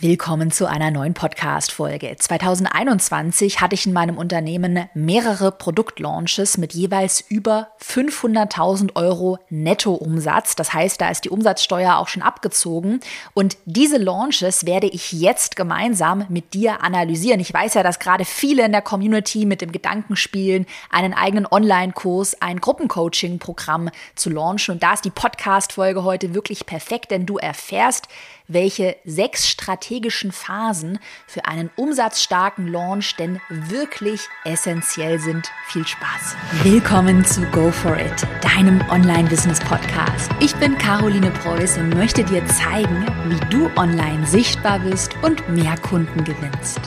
Willkommen zu einer neuen Podcast-Folge. 2021 hatte ich in meinem Unternehmen mehrere Produktlaunches mit jeweils über 500.000 Euro Nettoumsatz. Das heißt, da ist die Umsatzsteuer auch schon abgezogen. Und diese Launches werde ich jetzt gemeinsam mit dir analysieren. Ich weiß ja, dass gerade viele in der Community mit dem Gedanken spielen, einen eigenen Online-Kurs, ein Gruppencoaching-Programm zu launchen. Und da ist die Podcast-Folge heute wirklich perfekt, denn du erfährst, welche sechs strategischen Phasen für einen umsatzstarken Launch denn wirklich essentiell sind. Viel Spaß. Willkommen zu Go For It, deinem Online-Business-Podcast. Ich bin Caroline Preuß und möchte dir zeigen, wie du online sichtbar wirst und mehr Kunden gewinnst.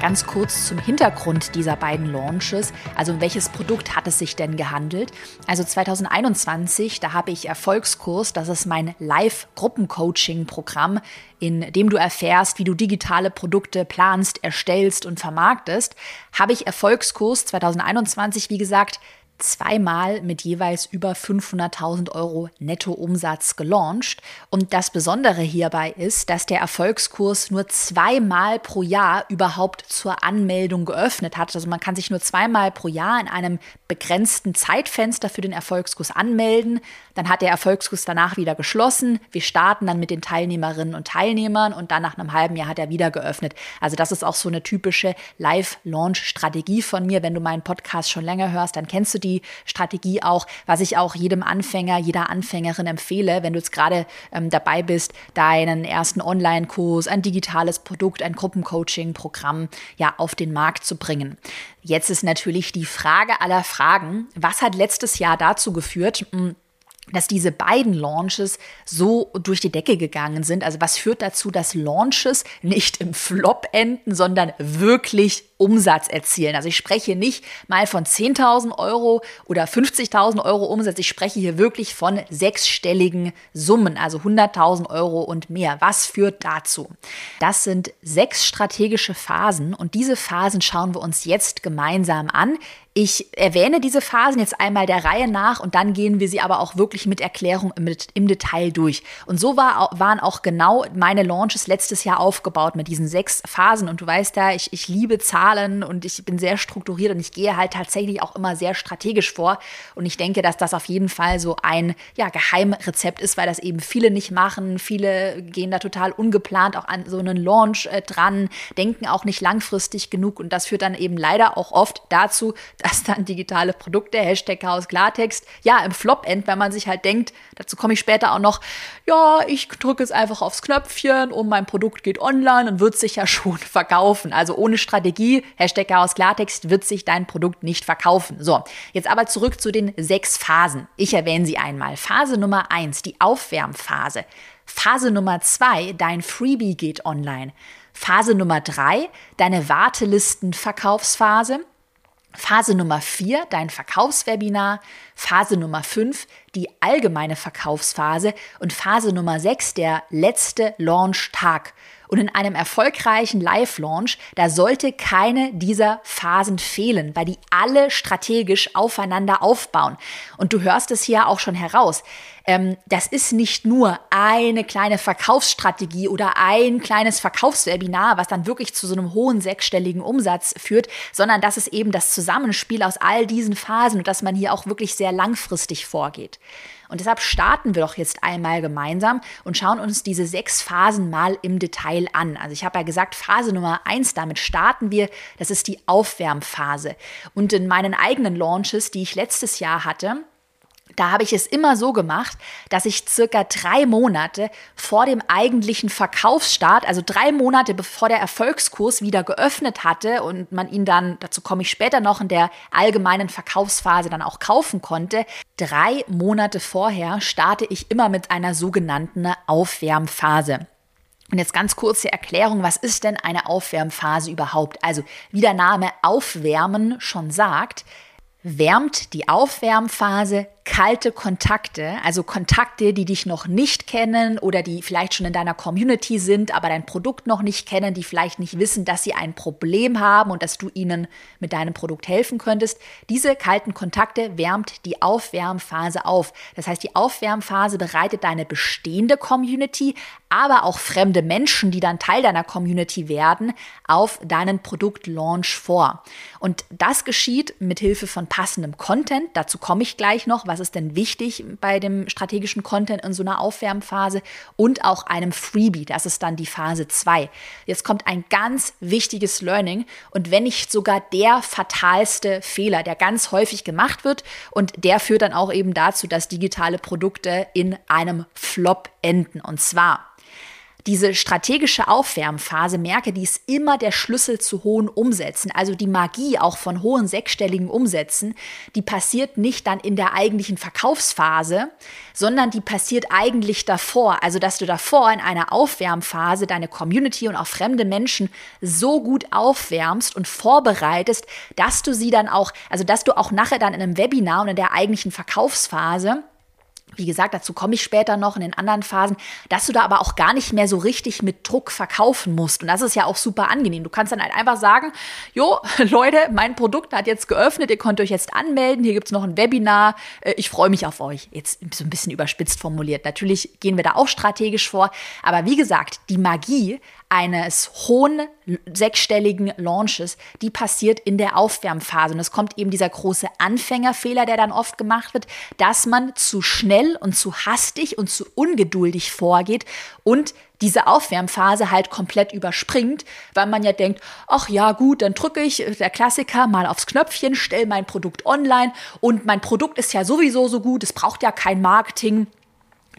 Ganz kurz zum Hintergrund dieser beiden Launches. Also um welches Produkt hat es sich denn gehandelt? Also 2021, da habe ich Erfolgskurs, das ist mein Live-Gruppencoaching-Programm, in dem du erfährst, wie du digitale Produkte planst, erstellst und vermarktest. Habe ich Erfolgskurs 2021, wie gesagt, zweimal mit jeweils über 500.000 Euro Nettoumsatz gelauncht. Und das Besondere hierbei ist, dass der Erfolgskurs nur zweimal pro Jahr überhaupt zur Anmeldung geöffnet hat. Also man kann sich nur zweimal pro Jahr in einem begrenzten Zeitfenster für den Erfolgskurs anmelden. Dann hat der Erfolgskurs danach wieder geschlossen. Wir starten dann mit den Teilnehmerinnen und Teilnehmern und dann nach einem halben Jahr hat er wieder geöffnet. Also das ist auch so eine typische Live-Launch-Strategie von mir. Wenn du meinen Podcast schon länger hörst, dann kennst du die Strategie auch, was ich auch jedem Anfänger, jeder Anfängerin empfehle, wenn du jetzt gerade ähm, dabei bist, deinen ersten Online-Kurs, ein digitales Produkt, ein Gruppencoaching-Programm ja auf den Markt zu bringen. Jetzt ist natürlich die Frage aller Fragen, was hat letztes Jahr dazu geführt, hm, dass diese beiden Launches so durch die Decke gegangen sind. Also was führt dazu, dass Launches nicht im Flop enden, sondern wirklich Umsatz erzielen. Also ich spreche nicht mal von 10.000 Euro oder 50.000 Euro Umsatz. Ich spreche hier wirklich von sechsstelligen Summen, also 100.000 Euro und mehr. Was führt dazu? Das sind sechs strategische Phasen und diese Phasen schauen wir uns jetzt gemeinsam an. Ich erwähne diese Phasen jetzt einmal der Reihe nach und dann gehen wir sie aber auch wirklich mit Erklärung im, im Detail durch. Und so war, waren auch genau meine Launches letztes Jahr aufgebaut mit diesen sechs Phasen. Und du weißt ja, ich, ich liebe Zahlen Zahlen und ich bin sehr strukturiert und ich gehe halt tatsächlich auch immer sehr strategisch vor. Und ich denke, dass das auf jeden Fall so ein ja, Geheimrezept ist, weil das eben viele nicht machen. Viele gehen da total ungeplant auch an so einen Launch äh, dran, denken auch nicht langfristig genug. Und das führt dann eben leider auch oft dazu, dass dann digitale Produkte, Hashtag Chaos Klartext, ja, im Flop end, wenn man sich halt denkt, dazu komme ich später auch noch, ja, ich drücke es einfach aufs Knöpfchen und mein Produkt geht online und wird sich ja schon verkaufen. Also ohne Strategie Hashtag Chaos Klartext, wird sich dein Produkt nicht verkaufen. So, jetzt aber zurück zu den sechs Phasen. Ich erwähne sie einmal. Phase Nummer eins, die Aufwärmphase. Phase Nummer zwei, dein Freebie geht online. Phase Nummer drei, deine Wartelistenverkaufsphase. Phase Nummer vier, dein Verkaufswebinar. Phase Nummer fünf, die allgemeine Verkaufsphase. Und Phase Nummer sechs, der letzte Launch-Tag. Und in einem erfolgreichen Live-Launch, da sollte keine dieser Phasen fehlen, weil die alle strategisch aufeinander aufbauen. Und du hörst es hier auch schon heraus. Ähm, das ist nicht nur eine kleine Verkaufsstrategie oder ein kleines Verkaufswebinar, was dann wirklich zu so einem hohen sechsstelligen Umsatz führt, sondern das ist eben das Zusammenspiel aus all diesen Phasen und dass man hier auch wirklich sehr langfristig vorgeht. Und deshalb starten wir doch jetzt einmal gemeinsam und schauen uns diese sechs Phasen mal im Detail an. Also ich habe ja gesagt, Phase Nummer eins, damit starten wir. Das ist die Aufwärmphase. Und in meinen eigenen Launches, die ich letztes Jahr hatte, da habe ich es immer so gemacht, dass ich circa drei Monate vor dem eigentlichen Verkaufsstart, also drei Monate bevor der Erfolgskurs wieder geöffnet hatte und man ihn dann, dazu komme ich später noch in der allgemeinen Verkaufsphase dann auch kaufen konnte, drei Monate vorher starte ich immer mit einer sogenannten Aufwärmphase. Und jetzt ganz kurze Erklärung, was ist denn eine Aufwärmphase überhaupt? Also, wie der Name Aufwärmen schon sagt, wärmt die Aufwärmphase kalte Kontakte, also Kontakte, die dich noch nicht kennen oder die vielleicht schon in deiner Community sind, aber dein Produkt noch nicht kennen, die vielleicht nicht wissen, dass sie ein Problem haben und dass du ihnen mit deinem Produkt helfen könntest. Diese kalten Kontakte wärmt die Aufwärmphase auf. Das heißt, die Aufwärmphase bereitet deine bestehende Community, aber auch fremde Menschen, die dann Teil deiner Community werden, auf deinen Produktlaunch vor. Und das geschieht mit Hilfe von passendem Content. Dazu komme ich gleich noch, was ist denn wichtig bei dem strategischen Content in so einer Aufwärmphase und auch einem Freebie. Das ist dann die Phase 2. Jetzt kommt ein ganz wichtiges Learning und wenn nicht sogar der fatalste Fehler, der ganz häufig gemacht wird und der führt dann auch eben dazu, dass digitale Produkte in einem Flop enden. Und zwar diese strategische Aufwärmphase, merke, die ist immer der Schlüssel zu hohen Umsätzen. Also die Magie auch von hohen sechsstelligen Umsätzen, die passiert nicht dann in der eigentlichen Verkaufsphase, sondern die passiert eigentlich davor. Also dass du davor in einer Aufwärmphase deine Community und auch fremde Menschen so gut aufwärmst und vorbereitest, dass du sie dann auch, also dass du auch nachher dann in einem Webinar und in der eigentlichen Verkaufsphase wie gesagt, dazu komme ich später noch in den anderen Phasen, dass du da aber auch gar nicht mehr so richtig mit Druck verkaufen musst. Und das ist ja auch super angenehm. Du kannst dann halt einfach sagen, jo, Leute, mein Produkt hat jetzt geöffnet, ihr könnt euch jetzt anmelden, hier gibt es noch ein Webinar, äh, ich freue mich auf euch. Jetzt so ein bisschen überspitzt formuliert. Natürlich gehen wir da auch strategisch vor, aber wie gesagt, die Magie eines hohen sechsstelligen Launches, die passiert in der Aufwärmphase. Und es kommt eben dieser große Anfängerfehler, der dann oft gemacht wird, dass man zu schnell und zu hastig und zu ungeduldig vorgeht und diese Aufwärmphase halt komplett überspringt, weil man ja denkt, ach ja gut, dann drücke ich, äh, der Klassiker, mal aufs Knöpfchen, stelle mein Produkt online und mein Produkt ist ja sowieso so gut, es braucht ja kein Marketing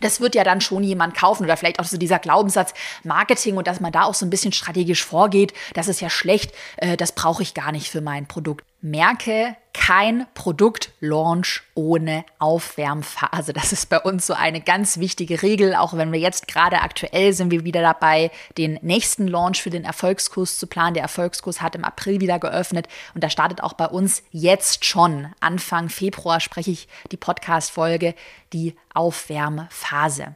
das wird ja dann schon jemand kaufen oder vielleicht auch so dieser Glaubenssatz Marketing und dass man da auch so ein bisschen strategisch vorgeht, das ist ja schlecht, äh, das brauche ich gar nicht für mein Produkt. Merke, kein Produktlaunch ohne Aufwärmphase. Das ist bei uns so eine ganz wichtige Regel, auch wenn wir jetzt gerade aktuell sind wir wieder dabei, den nächsten Launch für den Erfolgskurs zu planen. Der Erfolgskurs hat im April wieder geöffnet und da startet auch bei uns jetzt schon Anfang Februar spreche ich die Podcast Folge die Aufwärmphase.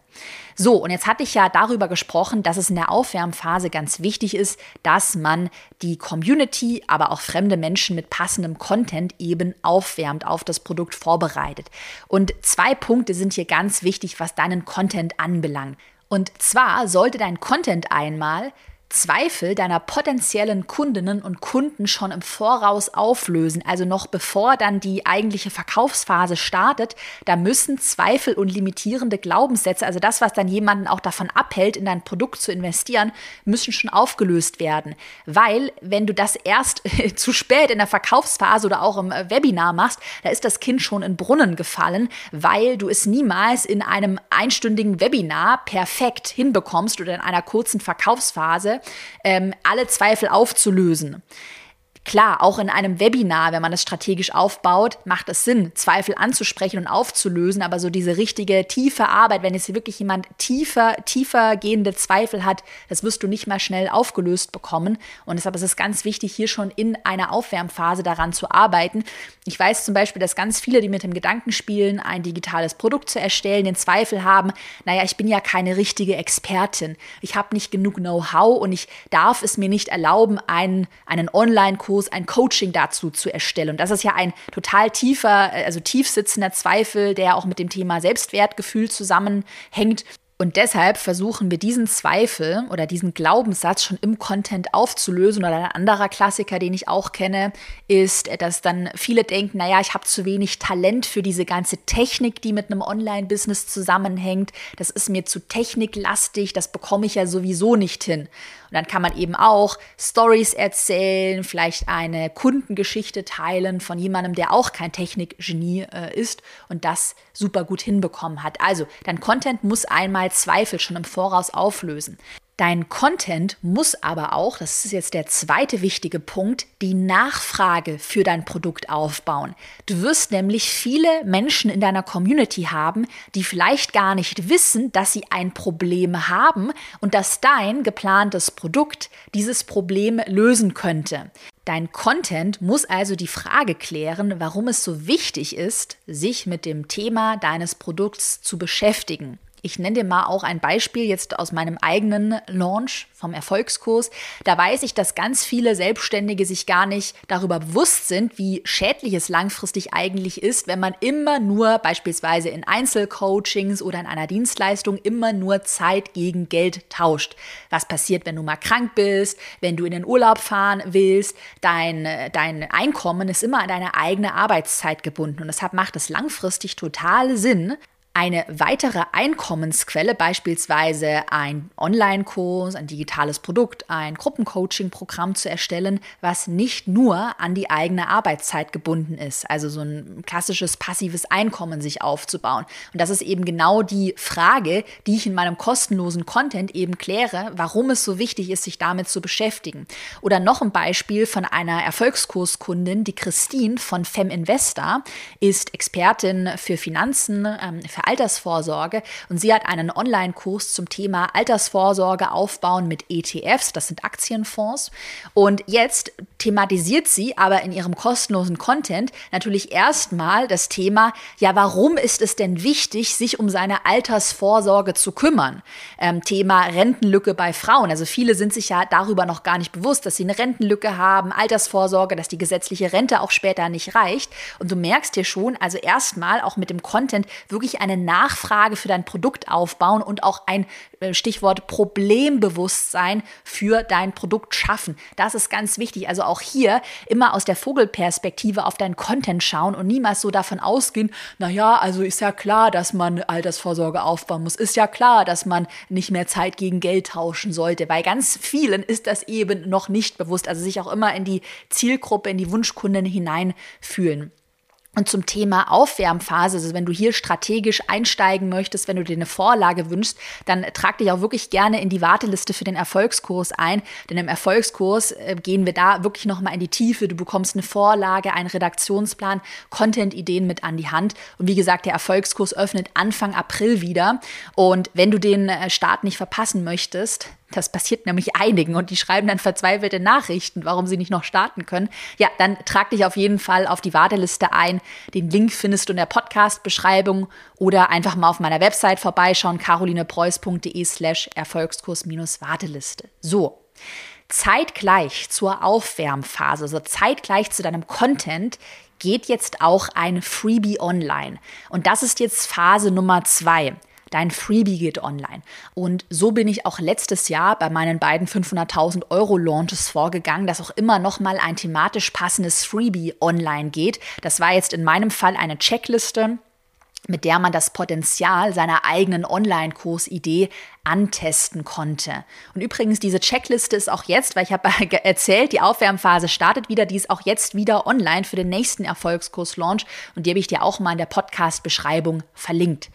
So, und jetzt hatte ich ja darüber gesprochen, dass es in der Aufwärmphase ganz wichtig ist, dass man die Community, aber auch fremde Menschen mit passendem Content eben aufwärmt, auf das Produkt vorbereitet. Und zwei Punkte sind hier ganz wichtig, was deinen Content anbelangt. Und zwar sollte dein Content einmal Zweifel deiner potenziellen Kundinnen und Kunden schon im Voraus auflösen, also noch bevor dann die eigentliche Verkaufsphase startet, da müssen Zweifel und limitierende Glaubenssätze, also das, was dann jemanden auch davon abhält, in dein Produkt zu investieren, müssen schon aufgelöst werden. Weil, wenn du das erst zu spät in der Verkaufsphase oder auch im Webinar machst, da ist das Kind schon in Brunnen gefallen, weil du es niemals in einem einstündigen Webinar perfekt hinbekommst oder in einer kurzen Verkaufsphase, ähm, alle Zweifel aufzulösen. Klar, auch in einem Webinar, wenn man es strategisch aufbaut, macht es Sinn, Zweifel anzusprechen und aufzulösen, aber so diese richtige tiefe Arbeit, wenn jetzt wirklich jemand tiefer, tiefer gehende Zweifel hat, das wirst du nicht mal schnell aufgelöst bekommen. Und deshalb ist es ganz wichtig, hier schon in einer Aufwärmphase daran zu arbeiten. Ich weiß zum Beispiel, dass ganz viele, die mit dem Gedanken spielen, ein digitales Produkt zu erstellen, den Zweifel haben, naja, ich bin ja keine richtige Expertin. Ich habe nicht genug Know-how und ich darf es mir nicht erlauben, einen, einen Online-Kurs Kurs ein Coaching dazu zu erstellen. Und das ist ja ein total tiefer, also tief sitzender Zweifel, der auch mit dem Thema Selbstwertgefühl zusammenhängt. Und deshalb versuchen wir diesen Zweifel oder diesen Glaubenssatz schon im Content aufzulösen. Oder ein anderer Klassiker, den ich auch kenne, ist, dass dann viele denken, naja, ich habe zu wenig Talent für diese ganze Technik, die mit einem Online-Business zusammenhängt. Das ist mir zu techniklastig, das bekomme ich ja sowieso nicht hin. Und dann kann man eben auch Stories erzählen, vielleicht eine Kundengeschichte teilen von jemandem, der auch kein Technikgenie äh, ist und das super gut hinbekommen hat. Also, dein Content muss einmal Zweifel schon im Voraus auflösen. Dein Content muss aber auch, das ist jetzt der zweite wichtige Punkt, die Nachfrage für dein Produkt aufbauen. Du wirst nämlich viele Menschen in deiner Community haben, die vielleicht gar nicht wissen, dass sie ein Problem haben und dass dein geplantes Produkt dieses Problem lösen könnte. Dein Content muss also die Frage klären, warum es so wichtig ist, sich mit dem Thema deines Produkts zu beschäftigen. Ich nenne dir mal auch ein Beispiel jetzt aus meinem eigenen Launch vom Erfolgskurs. Da weiß ich, dass ganz viele Selbstständige sich gar nicht darüber bewusst sind, wie schädlich es langfristig eigentlich ist, wenn man immer nur beispielsweise in Einzelcoachings oder in einer Dienstleistung immer nur Zeit gegen Geld tauscht. Was passiert, wenn du mal krank bist, wenn du in den Urlaub fahren willst? Dein, dein Einkommen ist immer an deine eigene Arbeitszeit gebunden und deshalb macht es langfristig total Sinn, eine weitere Einkommensquelle, beispielsweise ein Online-Kurs, ein digitales Produkt, ein Gruppencoaching-Programm zu erstellen, was nicht nur an die eigene Arbeitszeit gebunden ist, also so ein klassisches passives Einkommen sich aufzubauen. Und das ist eben genau die Frage, die ich in meinem kostenlosen Content eben kläre, warum es so wichtig ist, sich damit zu beschäftigen. Oder noch ein Beispiel von einer Erfolgskurskundin, die Christine von FemInvestor, ist Expertin für Finanzen, ähm, Altersvorsorge und sie hat einen Online-Kurs zum Thema Altersvorsorge aufbauen mit ETFs, das sind Aktienfonds. Und jetzt thematisiert sie aber in ihrem kostenlosen Content natürlich erstmal das Thema, ja, warum ist es denn wichtig, sich um seine Altersvorsorge zu kümmern? Ähm, Thema Rentenlücke bei Frauen. Also viele sind sich ja darüber noch gar nicht bewusst, dass sie eine Rentenlücke haben, Altersvorsorge, dass die gesetzliche Rente auch später nicht reicht. Und du merkst hier schon, also erstmal auch mit dem Content wirklich eine eine Nachfrage für dein Produkt aufbauen und auch ein äh, Stichwort Problembewusstsein für dein Produkt schaffen. Das ist ganz wichtig. Also auch hier immer aus der Vogelperspektive auf deinen Content schauen und niemals so davon ausgehen, naja, also ist ja klar, dass man Altersvorsorge aufbauen muss. Ist ja klar, dass man nicht mehr Zeit gegen Geld tauschen sollte. Bei ganz vielen ist das eben noch nicht bewusst. Also sich auch immer in die Zielgruppe, in die Wunschkunden hineinfühlen. Und zum Thema Aufwärmphase, also wenn du hier strategisch einsteigen möchtest, wenn du dir eine Vorlage wünschst, dann trag dich auch wirklich gerne in die Warteliste für den Erfolgskurs ein. Denn im Erfolgskurs äh, gehen wir da wirklich nochmal in die Tiefe. Du bekommst eine Vorlage, einen Redaktionsplan, Content-Ideen mit an die Hand. Und wie gesagt, der Erfolgskurs öffnet Anfang April wieder. Und wenn du den äh, Start nicht verpassen möchtest, das passiert nämlich einigen und die schreiben dann verzweifelte Nachrichten, warum sie nicht noch starten können. Ja, dann trag dich auf jeden Fall auf die Warteliste ein. Den Link findest du in der Podcast-Beschreibung oder einfach mal auf meiner Website vorbeischauen, carolinepreuß.de slash Erfolgskurs-Warteliste. So. Zeitgleich zur Aufwärmphase, also zeitgleich zu deinem Content, geht jetzt auch ein Freebie online. Und das ist jetzt Phase Nummer zwei. Dein Freebie geht online. Und so bin ich auch letztes Jahr bei meinen beiden 500.000 Euro Launches vorgegangen, dass auch immer noch mal ein thematisch passendes Freebie online geht. Das war jetzt in meinem Fall eine Checkliste mit der man das Potenzial seiner eigenen Online-Kursidee antesten konnte. Und übrigens, diese Checkliste ist auch jetzt, weil ich habe erzählt, die Aufwärmphase startet wieder, die ist auch jetzt wieder online für den nächsten Erfolgskurs-Launch und die habe ich dir auch mal in der Podcast-Beschreibung verlinkt.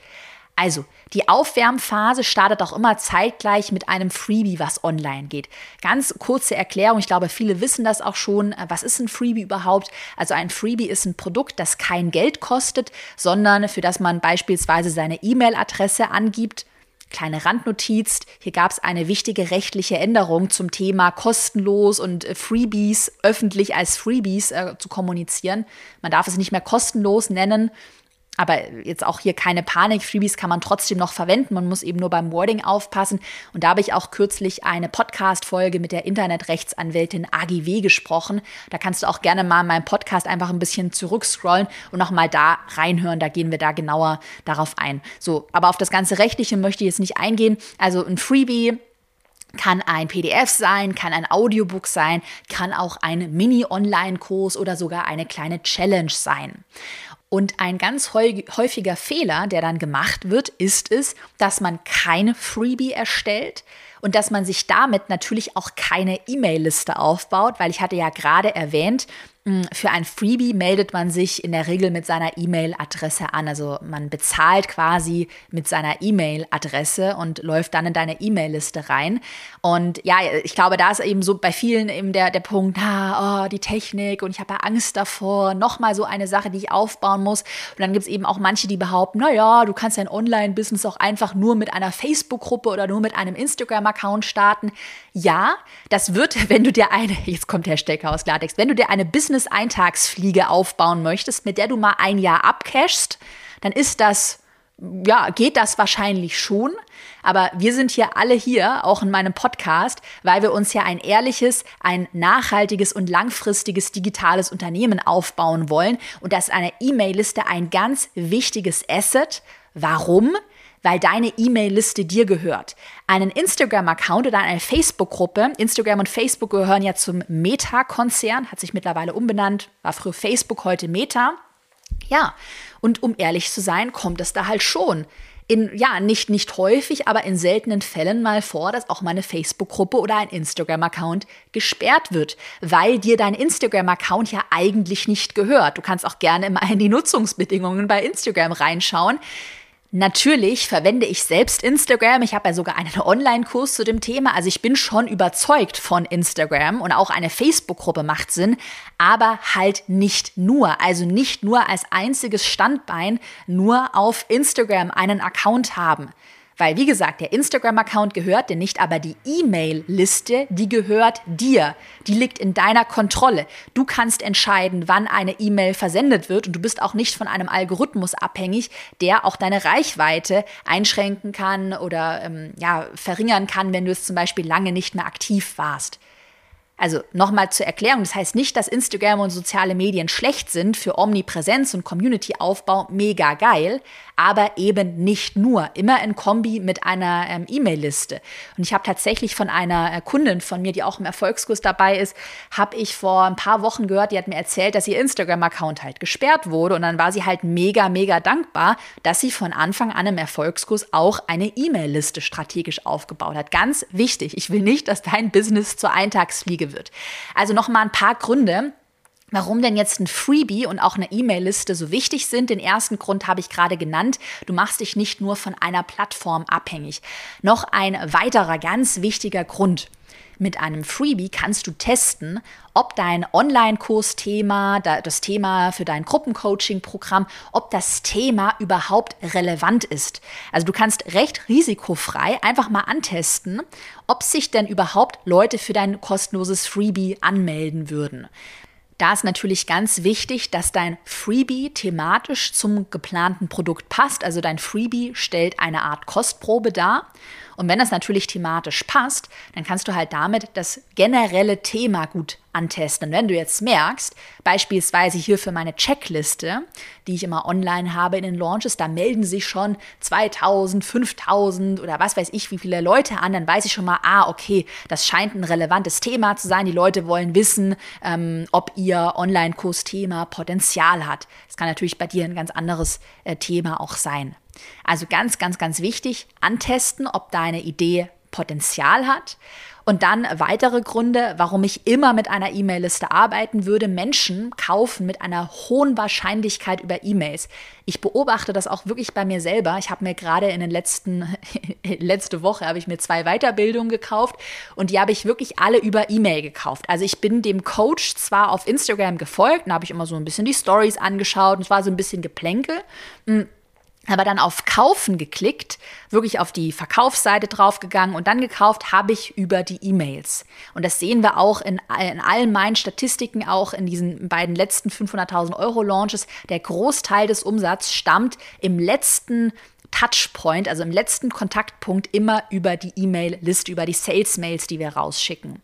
Also, die Aufwärmphase startet auch immer zeitgleich mit einem Freebie, was online geht. Ganz kurze Erklärung, ich glaube, viele wissen das auch schon. Was ist ein Freebie überhaupt? Also ein Freebie ist ein Produkt, das kein Geld kostet, sondern für das man beispielsweise seine E-Mail-Adresse angibt Kleine Randnotiz, hier gab es eine wichtige rechtliche Änderung zum Thema kostenlos und Freebies öffentlich als Freebies äh, zu kommunizieren. Man darf es nicht mehr kostenlos nennen, aber jetzt auch hier keine Panik. Freebies kann man trotzdem noch verwenden. Man muss eben nur beim Wording aufpassen. Und da habe ich auch kürzlich eine Podcast-Folge mit der Internetrechtsanwältin AGW gesprochen. Da kannst du auch gerne mal in meinem Podcast einfach ein bisschen zurückscrollen und nochmal da reinhören. Da gehen wir da genauer darauf ein. So, aber auf das ganze Rechtliche möchte ich jetzt nicht eingehen. Also ein Freebie kann ein PDF sein, kann ein Audiobook sein, kann auch ein Mini-Online-Kurs oder sogar eine kleine Challenge sein. Und ein ganz häufiger Fehler, der dann gemacht wird, ist es, dass man kein Freebie erstellt und dass man sich damit natürlich auch keine E-Mail-Liste aufbaut, weil ich hatte ja gerade erwähnt, für ein Freebie meldet man sich in der Regel mit seiner E-Mail-Adresse an. Also man bezahlt quasi mit seiner E-Mail-Adresse und läuft dann in deine E-Mail-Liste rein. Und ja, ich glaube, da ist eben so bei vielen eben der, der Punkt, ah, oh, die Technik und ich habe ja Angst davor, nochmal so eine Sache, die ich aufbauen muss. Und dann gibt es eben auch manche, die behaupten, naja, du kannst dein Online-Business auch einfach nur mit einer Facebook-Gruppe oder nur mit einem Instagram-Account starten. Ja, das wird, wenn du dir eine, jetzt kommt der Stecker aus Klartext, wenn du dir eine Business-Eintagsfliege aufbauen möchtest, mit der du mal ein Jahr abcashst, dann ist das, ja, geht das wahrscheinlich schon. Aber wir sind hier alle hier, auch in meinem Podcast, weil wir uns ja ein ehrliches, ein nachhaltiges und langfristiges digitales Unternehmen aufbauen wollen. Und das ist eine E-Mail-Liste ein ganz wichtiges Asset. Warum? Weil deine E-Mail-Liste dir gehört. Einen Instagram-Account oder eine Facebook-Gruppe, Instagram und Facebook gehören ja zum Meta-Konzern, hat sich mittlerweile umbenannt, war früher Facebook, heute Meta. Ja, und um ehrlich zu sein, kommt es da halt schon in, ja, nicht, nicht häufig, aber in seltenen Fällen mal vor, dass auch mal eine Facebook-Gruppe oder ein Instagram-Account gesperrt wird, weil dir dein Instagram-Account ja eigentlich nicht gehört. Du kannst auch gerne mal in die Nutzungsbedingungen bei Instagram reinschauen. Natürlich verwende ich selbst Instagram. Ich habe ja sogar einen Online-Kurs zu dem Thema. Also ich bin schon überzeugt von Instagram und auch eine Facebook-Gruppe macht Sinn, aber halt nicht nur. Also nicht nur als einziges Standbein nur auf Instagram einen Account haben. Weil, wie gesagt, der Instagram-Account gehört dir nicht, aber die E-Mail-Liste, die gehört dir. Die liegt in deiner Kontrolle. Du kannst entscheiden, wann eine E-Mail versendet wird und du bist auch nicht von einem Algorithmus abhängig, der auch deine Reichweite einschränken kann oder ähm, ja, verringern kann, wenn du es zum Beispiel lange nicht mehr aktiv warst. Also nochmal zur Erklärung, das heißt nicht, dass Instagram und soziale Medien schlecht sind für Omnipräsenz und Community-Aufbau, mega geil, aber eben nicht nur, immer in Kombi mit einer ähm, E-Mail-Liste. Und ich habe tatsächlich von einer äh, Kundin von mir, die auch im Erfolgskurs dabei ist, habe ich vor ein paar Wochen gehört, die hat mir erzählt, dass ihr Instagram-Account halt gesperrt wurde und dann war sie halt mega, mega dankbar, dass sie von Anfang an im Erfolgskurs auch eine E-Mail-Liste strategisch aufgebaut hat. Ganz wichtig, ich will nicht, dass dein Business zur Eintagsfliege wird. Also noch mal ein paar Gründe, Warum denn jetzt ein Freebie und auch eine E-Mail-Liste so wichtig sind? Den ersten Grund habe ich gerade genannt. Du machst dich nicht nur von einer Plattform abhängig. Noch ein weiterer ganz wichtiger Grund. Mit einem Freebie kannst du testen, ob dein Online-Kursthema, das Thema für dein Gruppencoaching-Programm, ob das Thema überhaupt relevant ist. Also du kannst recht risikofrei einfach mal antesten, ob sich denn überhaupt Leute für dein kostenloses Freebie anmelden würden. Da ist natürlich ganz wichtig, dass dein Freebie thematisch zum geplanten Produkt passt. Also dein Freebie stellt eine Art Kostprobe dar. Und wenn das natürlich thematisch passt, dann kannst du halt damit das generelle Thema gut antesten. Und wenn du jetzt merkst, beispielsweise hier für meine Checkliste, die ich immer online habe in den Launches, da melden sich schon 2000, 5000 oder was weiß ich, wie viele Leute an, dann weiß ich schon mal, ah, okay, das scheint ein relevantes Thema zu sein. Die Leute wollen wissen, ähm, ob ihr Online-Kursthema Potenzial hat. Das kann natürlich bei dir ein ganz anderes äh, Thema auch sein. Also ganz, ganz, ganz wichtig, antesten, ob deine Idee Potenzial hat. Und dann weitere Gründe, warum ich immer mit einer E-Mail-Liste arbeiten würde. Menschen kaufen mit einer hohen Wahrscheinlichkeit über E-Mails. Ich beobachte das auch wirklich bei mir selber. Ich habe mir gerade in den letzten, letzte Woche habe ich mir zwei Weiterbildungen gekauft und die habe ich wirklich alle über E-Mail gekauft. Also ich bin dem Coach zwar auf Instagram gefolgt, da habe ich immer so ein bisschen die Stories angeschaut und es war so ein bisschen Geplänkel hm, aber dann auf Kaufen geklickt, wirklich auf die Verkaufsseite draufgegangen und dann gekauft habe ich über die E-Mails. Und das sehen wir auch in, in allen meinen Statistiken, auch in diesen beiden letzten 500.000 Euro Launches. Der Großteil des Umsatzes stammt im letzten Touchpoint, also im letzten Kontaktpunkt immer über die E-Mail-Liste, über die Sales-Mails, die wir rausschicken.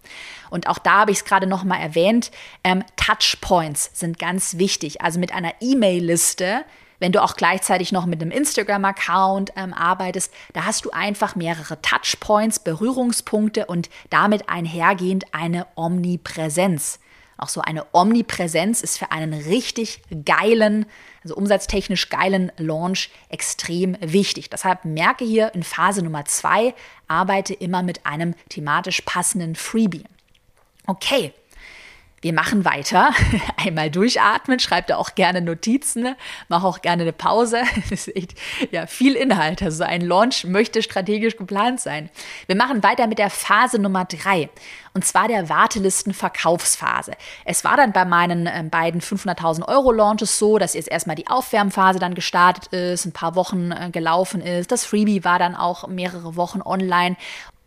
Und auch da habe ich es gerade noch mal erwähnt, ähm, Touchpoints sind ganz wichtig. Also mit einer E-Mail-Liste wenn du auch gleichzeitig noch mit einem Instagram-Account ähm, arbeitest, da hast du einfach mehrere Touchpoints, Berührungspunkte und damit einhergehend eine Omnipräsenz. Auch so eine Omnipräsenz ist für einen richtig geilen, also umsatztechnisch geilen Launch extrem wichtig. Deshalb merke hier in Phase Nummer zwei, arbeite immer mit einem thematisch passenden Freebie. Okay, wir machen weiter. Einmal durchatmen, schreibt da auch gerne Notizen, mach auch gerne eine Pause. Das ist echt ja, viel Inhalt. Also ein Launch möchte strategisch geplant sein. Wir machen weiter mit der Phase Nummer drei und zwar der Wartelistenverkaufsphase. Es war dann bei meinen äh, beiden 500.000 Euro Launches so, dass jetzt erstmal die Aufwärmphase dann gestartet ist, ein paar Wochen äh, gelaufen ist. Das Freebie war dann auch mehrere Wochen online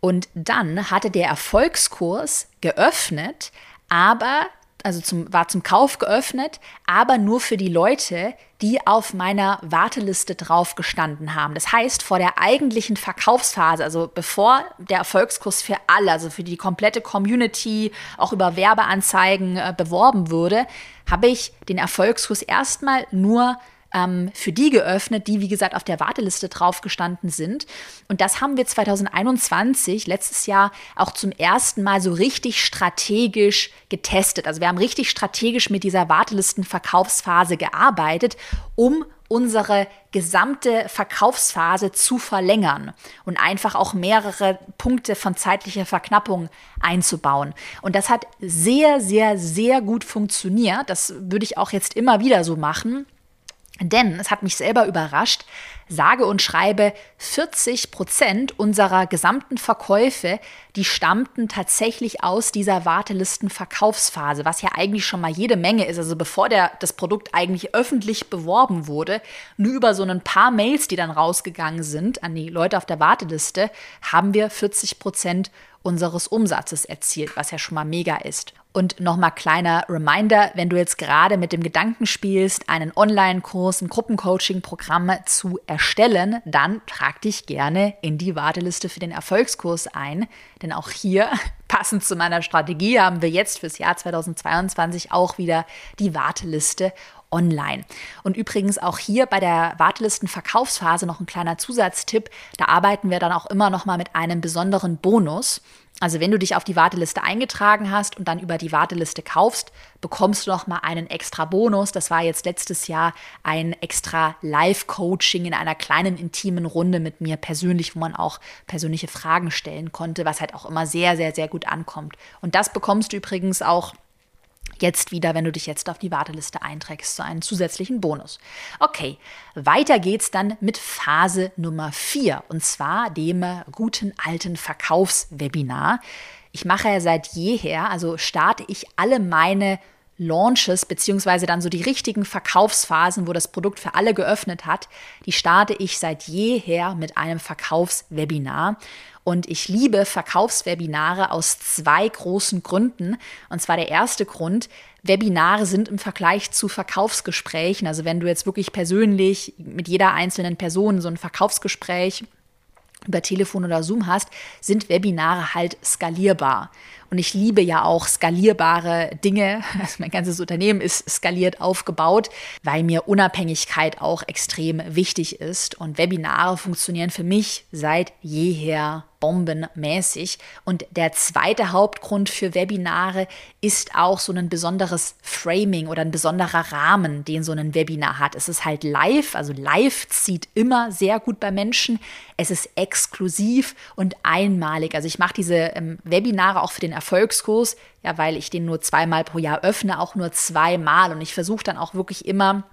und dann hatte der Erfolgskurs geöffnet, aber also zum, war zum Kauf geöffnet, aber nur für die Leute, die auf meiner Warteliste drauf gestanden haben. Das heißt, vor der eigentlichen Verkaufsphase, also bevor der Erfolgskurs für alle, also für die komplette Community, auch über Werbeanzeigen äh, beworben wurde, habe ich den Erfolgskurs erstmal nur ähm, für die geöffnet, die, wie gesagt, auf der Warteliste draufgestanden sind. Und das haben wir 2021, letztes Jahr, auch zum ersten Mal so richtig strategisch getestet. Also wir haben richtig strategisch mit dieser Wartelistenverkaufsphase gearbeitet, um unsere gesamte Verkaufsphase zu verlängern und einfach auch mehrere Punkte von zeitlicher Verknappung einzubauen. Und das hat sehr, sehr, sehr gut funktioniert. Das würde ich auch jetzt immer wieder so machen. Denn es hat mich selber überrascht, sage und schreibe 40 Prozent unserer gesamten Verkäufe, die stammten tatsächlich aus dieser Wartelistenverkaufsphase, was ja eigentlich schon mal jede Menge ist. Also bevor der, das Produkt eigentlich öffentlich beworben wurde, nur über so ein paar Mails, die dann rausgegangen sind an die Leute auf der Warteliste, haben wir 40 Prozent unseres Umsatzes erzielt, was ja schon mal mega ist. Und nochmal kleiner Reminder, wenn du jetzt gerade mit dem Gedanken spielst, einen Online-Kurs, ein Gruppencoaching-Programm zu erstellen, dann trag dich gerne in die Warteliste für den Erfolgskurs ein. Denn auch hier, passend zu meiner Strategie, haben wir jetzt fürs Jahr 2022 auch wieder die Warteliste online. Und übrigens auch hier bei der Wartelistenverkaufsphase noch ein kleiner Zusatztipp. Da arbeiten wir dann auch immer noch mal mit einem besonderen Bonus. Also wenn du dich auf die Warteliste eingetragen hast und dann über die Warteliste kaufst, bekommst du noch mal einen extra Bonus. Das war jetzt letztes Jahr ein extra Live-Coaching in einer kleinen intimen Runde mit mir persönlich, wo man auch persönliche Fragen stellen konnte, was halt auch immer sehr, sehr, sehr gut ankommt. Und das bekommst du übrigens auch jetzt wieder, wenn du dich jetzt auf die Warteliste einträgst, so einen zusätzlichen Bonus. Okay, weiter geht's dann mit Phase Nummer 4 und zwar dem guten alten Verkaufswebinar. Ich mache ja seit jeher, also starte ich alle meine Launches, beziehungsweise dann so die richtigen Verkaufsphasen, wo das Produkt für alle geöffnet hat, die starte ich seit jeher mit einem Verkaufswebinar. Und ich liebe Verkaufswebinare aus zwei großen Gründen. Und zwar der erste Grund, Webinare sind im Vergleich zu Verkaufsgesprächen, also wenn du jetzt wirklich persönlich mit jeder einzelnen Person so ein Verkaufsgespräch über Telefon oder Zoom hast, sind Webinare halt skalierbar. Und ich liebe ja auch skalierbare Dinge. Also mein ganzes Unternehmen ist skaliert aufgebaut, weil mir Unabhängigkeit auch extrem wichtig ist. Und Webinare funktionieren für mich seit jeher bombenmäßig. Und der zweite Hauptgrund für Webinare ist auch so ein besonderes Framing oder ein besonderer Rahmen, den so ein Webinar hat. Es ist halt live, also live zieht immer sehr gut bei Menschen. Es ist exklusiv und einmalig. Also ich mache diese ähm, Webinare auch für den Erfolgskurs, ja, weil ich den nur zweimal pro Jahr öffne, auch nur zweimal. Und ich versuche dann auch wirklich immer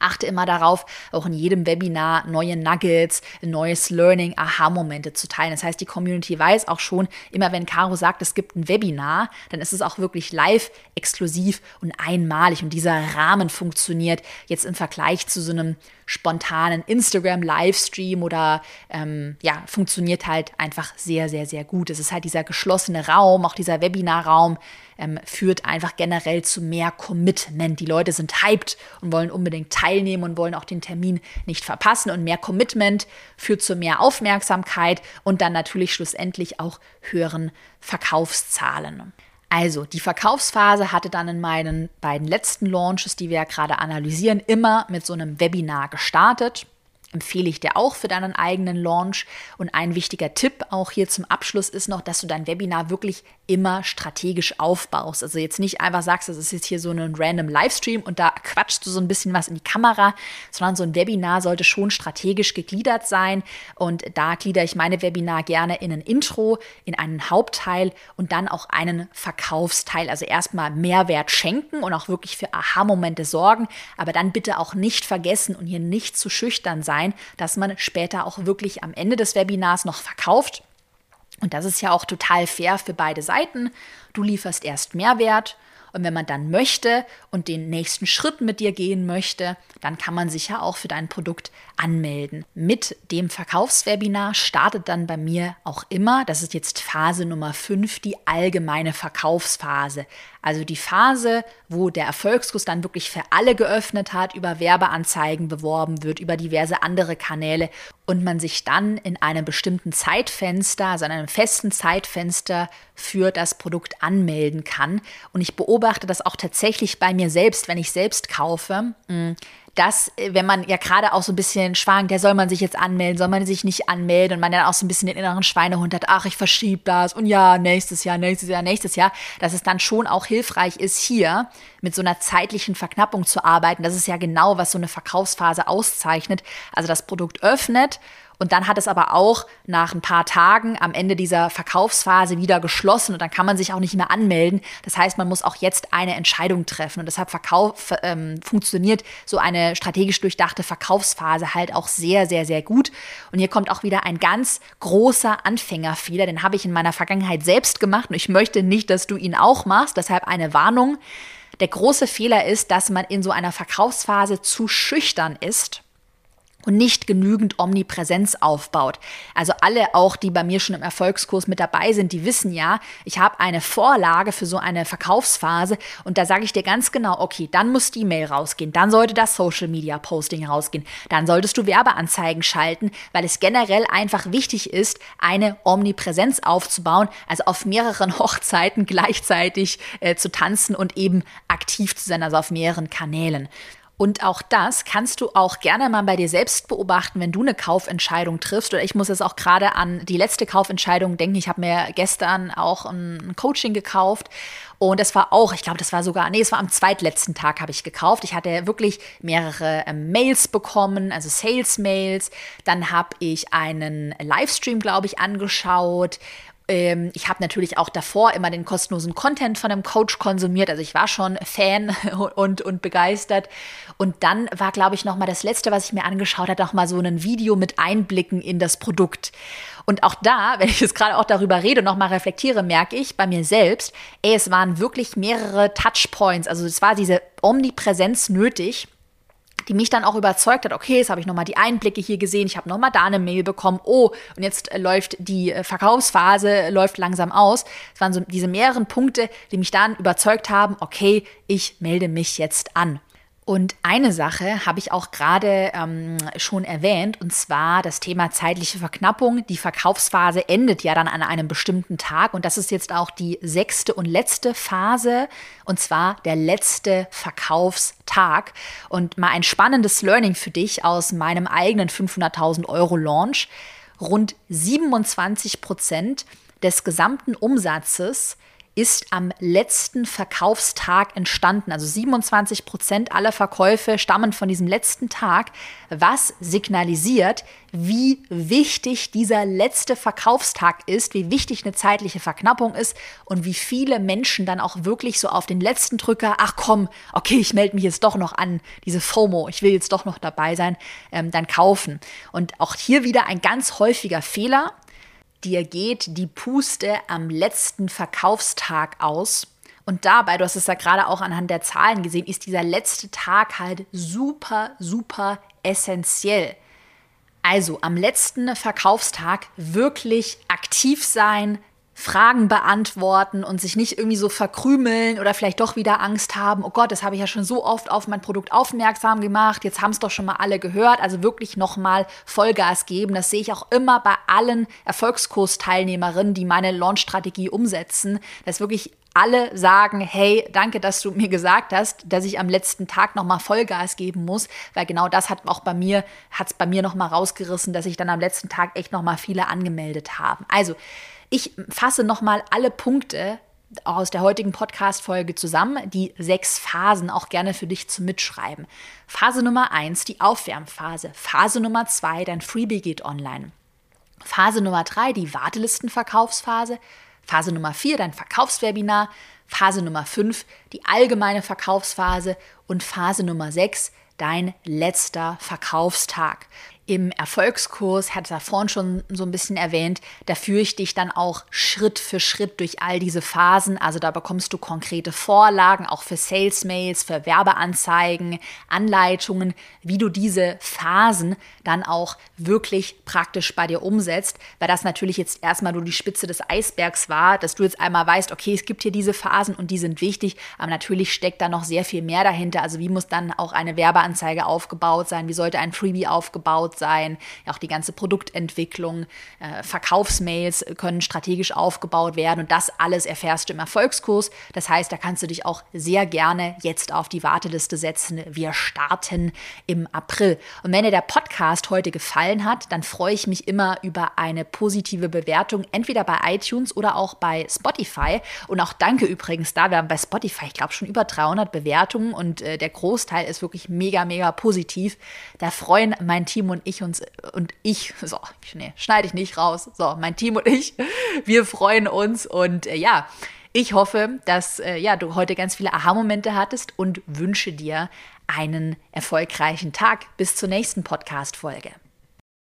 achte immer darauf, auch in jedem Webinar neue Nuggets, neues Learning, Aha-Momente zu teilen. Das heißt, die Community weiß auch schon, immer wenn Caro sagt, es gibt ein Webinar, dann ist es auch wirklich live, exklusiv und einmalig. Und dieser Rahmen funktioniert jetzt im Vergleich zu so einem spontanen Instagram-Livestream oder ähm, ja, funktioniert halt einfach sehr, sehr, sehr gut. Es ist halt dieser geschlossene Raum, auch dieser Webinarraum ähm, führt einfach generell zu mehr Commitment. Die Leute sind hyped und wollen unbedingt teilnehmen und wollen auch den Termin nicht verpassen. Und mehr Commitment führt zu mehr Aufmerksamkeit und dann natürlich schlussendlich auch höheren Verkaufszahlen. Also, die Verkaufsphase hatte dann in meinen beiden letzten Launches, die wir ja gerade analysieren, immer mit so einem Webinar gestartet. Empfehle ich dir auch für deinen eigenen Launch. Und ein wichtiger Tipp auch hier zum Abschluss ist noch, dass du dein Webinar wirklich immer strategisch aufbaust. Also jetzt nicht einfach sagst, das ist jetzt hier so ein random Livestream und da quatschst du so ein bisschen was in die Kamera, sondern so ein Webinar sollte schon strategisch gegliedert sein. Und da gliedere ich meine Webinar gerne in ein Intro, in einen Hauptteil und dann auch einen Verkaufsteil. Also erstmal Mehrwert schenken und auch wirklich für Aha-Momente sorgen, aber dann bitte auch nicht vergessen und hier nicht zu schüchtern sein, dass man später auch wirklich am Ende des Webinars noch verkauft und das ist ja auch total fair für beide Seiten. Du lieferst erst Mehrwert und wenn man dann möchte und den nächsten Schritt mit dir gehen möchte, dann kann man sich ja auch für dein Produkt anmelden. Mit dem Verkaufswebinar startet dann bei mir auch immer, das ist jetzt Phase Nummer 5, die allgemeine Verkaufsphase. Also die Phase, wo der Erfolgskurs dann wirklich für alle geöffnet hat, über Werbeanzeigen beworben wird, über diverse andere Kanäle und man sich dann in einem bestimmten Zeitfenster, also in einem festen Zeitfenster für das Produkt anmelden kann. Und ich beobachte das auch tatsächlich bei mir selbst, wenn ich selbst kaufe. Dass, äh, wenn man ja gerade auch so ein bisschen schwankt, der soll man sich jetzt anmelden, soll man sich nicht anmelden und man dann auch so ein bisschen den inneren Schweinehund hat, ach, ich verschiebe das und ja, nächstes Jahr, nächstes Jahr, nächstes Jahr, dass es dann schon auch hilfreich ist, hier mit so einer zeitlichen Verknappung zu arbeiten. Das ist ja genau, was so eine Verkaufsphase auszeichnet. Also das Produkt öffnet und dann hat es aber auch nach ein paar Tagen am Ende dieser Verkaufsphase wieder geschlossen und dann kann man sich auch nicht mehr anmelden. Das heißt, man muss auch jetzt eine Entscheidung treffen und deshalb Verkauf, ähm, funktioniert so eine strategisch durchdachte Verkaufsphase halt auch sehr, sehr, sehr gut. Und hier kommt auch wieder ein ganz großer Anfängerfehler, den habe ich in meiner Vergangenheit selbst gemacht und ich möchte nicht, dass du ihn auch machst. Deshalb eine Warnung. Der große Fehler ist, dass man in so einer Verkaufsphase zu schüchtern ist und nicht genügend Omnipräsenz aufbaut. Also alle auch, die bei mir schon im Erfolgskurs mit dabei sind, die wissen ja, ich habe eine Vorlage für so eine Verkaufsphase und da sage ich dir ganz genau, okay, dann muss die Mail rausgehen, dann sollte das Social Media Posting rausgehen, dann solltest du Werbeanzeigen schalten, weil es generell einfach wichtig ist, eine Omnipräsenz aufzubauen, also auf mehreren Hochzeiten gleichzeitig äh, zu tanzen und eben aktiv zu sein, also auf mehreren Kanälen. Und auch das kannst du auch gerne mal bei dir selbst beobachten, wenn du eine Kaufentscheidung triffst. Oder ich muss jetzt auch gerade an die letzte Kaufentscheidung denken. Ich habe mir gestern auch ein Coaching gekauft. Und das war auch, ich glaube, das war sogar, nee, es war am zweitletzten Tag habe ich gekauft. Ich hatte wirklich mehrere äh, Mails bekommen, also Sales-Mails. Dann habe ich einen Livestream, glaube ich, angeschaut ähm, ich habe natürlich auch davor immer den kostenlosen Content von einem Coach konsumiert. Also ich war schon Fan und, und begeistert. Und dann war, glaube ich, noch mal das Letzte, was ich mir angeschaut habe, noch mal so ein Video mit Einblicken in das Produkt. Und auch da, wenn ich jetzt gerade auch darüber rede und noch mal reflektiere, merke ich bei mir selbst, ey, es waren wirklich mehrere Touchpoints. Also es war diese Omnipräsenz nötig die mich dann auch überzeugt hat, okay, jetzt habe ich nochmal die Einblicke hier gesehen, ich habe nochmal da eine Mail bekommen, oh, und jetzt äh, läuft die äh, Verkaufsphase, läuft langsam aus. Es waren so diese mehreren Punkte, die mich dann überzeugt haben, okay, ich melde mich jetzt an. Und eine Sache habe ich auch gerade ähm, schon erwähnt, und zwar das Thema zeitliche Verknappung. Die Verkaufsphase endet ja dann an einem bestimmten Tag und das ist jetzt auch die sechste und letzte Phase, und zwar der letzte Verkaufstag. Und mal ein spannendes Learning für dich aus meinem eigenen 500.000 Euro Launch. Rund 27 Prozent des gesamten Umsatzes ist am letzten Verkaufstag entstanden. Also 27 Prozent aller Verkäufe stammen von diesem letzten Tag, was signalisiert, wie wichtig dieser letzte Verkaufstag ist, wie wichtig eine zeitliche Verknappung ist und wie viele Menschen dann auch wirklich so auf den letzten Drücker, ach komm, okay, ich melde mich jetzt doch noch an, diese FOMO, ich will jetzt doch noch dabei sein, ähm, dann kaufen. Und auch hier wieder ein ganz häufiger Fehler, dir geht die Puste am letzten Verkaufstag aus. Und dabei, du hast es ja gerade auch anhand der Zahlen gesehen, ist dieser letzte Tag halt super, super essentiell. Also am letzten Verkaufstag wirklich aktiv sein, Fragen beantworten und sich nicht irgendwie so verkrümeln oder vielleicht doch wieder Angst haben, oh Gott, das habe ich ja schon so oft auf mein Produkt aufmerksam gemacht, jetzt haben es doch schon mal alle gehört, also wirklich nochmal Vollgas geben. Das sehe ich auch immer bei allen Erfolgskursteilnehmerinnen, die meine Launch-Strategie umsetzen, dass wirklich alle sagen, hey, danke, dass du mir gesagt hast, dass ich am letzten Tag nochmal Vollgas geben muss, weil genau das hat auch bei mir, hat es bei mir nochmal rausgerissen, dass ich dann am letzten Tag echt nochmal viele angemeldet haben. Also, ich fasse nochmal alle Punkte aus der heutigen Podcast-Folge zusammen, die sechs Phasen auch gerne für dich zum Mitschreiben. Phase Nummer eins, die Aufwärmphase. Phase Nummer zwei, dein Freebie geht online. Phase Nummer drei, die Wartelistenverkaufsphase. Phase Nummer 4 dein Verkaufswebinar, Phase Nummer 5 die allgemeine Verkaufsphase und Phase Nummer 6 dein letzter Verkaufstag im Erfolgskurs, hat er vorhin schon so ein bisschen erwähnt, da führe ich dich dann auch Schritt für Schritt durch all diese Phasen. Also da bekommst du konkrete Vorlagen, auch für Sales-Mails, für Werbeanzeigen, Anleitungen, wie du diese Phasen dann auch wirklich praktisch bei dir umsetzt, weil das natürlich jetzt erstmal nur die Spitze des Eisbergs war, dass du jetzt einmal weißt, okay, es gibt hier diese Phasen und die sind wichtig, aber natürlich steckt da noch sehr viel mehr dahinter. Also wie muss dann auch eine Werbeanzeige aufgebaut sein, wie sollte ein Freebie aufgebaut sein, auch die ganze Produktentwicklung, äh, Verkaufsmails können strategisch aufgebaut werden und das alles erfährst du im Erfolgskurs. Das heißt, da kannst du dich auch sehr gerne jetzt auf die Warteliste setzen. Wir starten im April. Und wenn dir der Podcast heute gefallen hat, dann freue ich mich immer über eine positive Bewertung, entweder bei iTunes oder auch bei Spotify. Und auch danke übrigens da, wir haben bei Spotify, ich glaube, schon über 300 Bewertungen und äh, der Großteil ist wirklich mega, mega positiv. Da freuen mein Team und ich uns und ich, so, nee, schneide ich nicht raus. So, mein Team und ich, wir freuen uns und äh, ja, ich hoffe, dass äh, ja, du heute ganz viele Aha-Momente hattest und wünsche dir einen erfolgreichen Tag. Bis zur nächsten Podcast-Folge.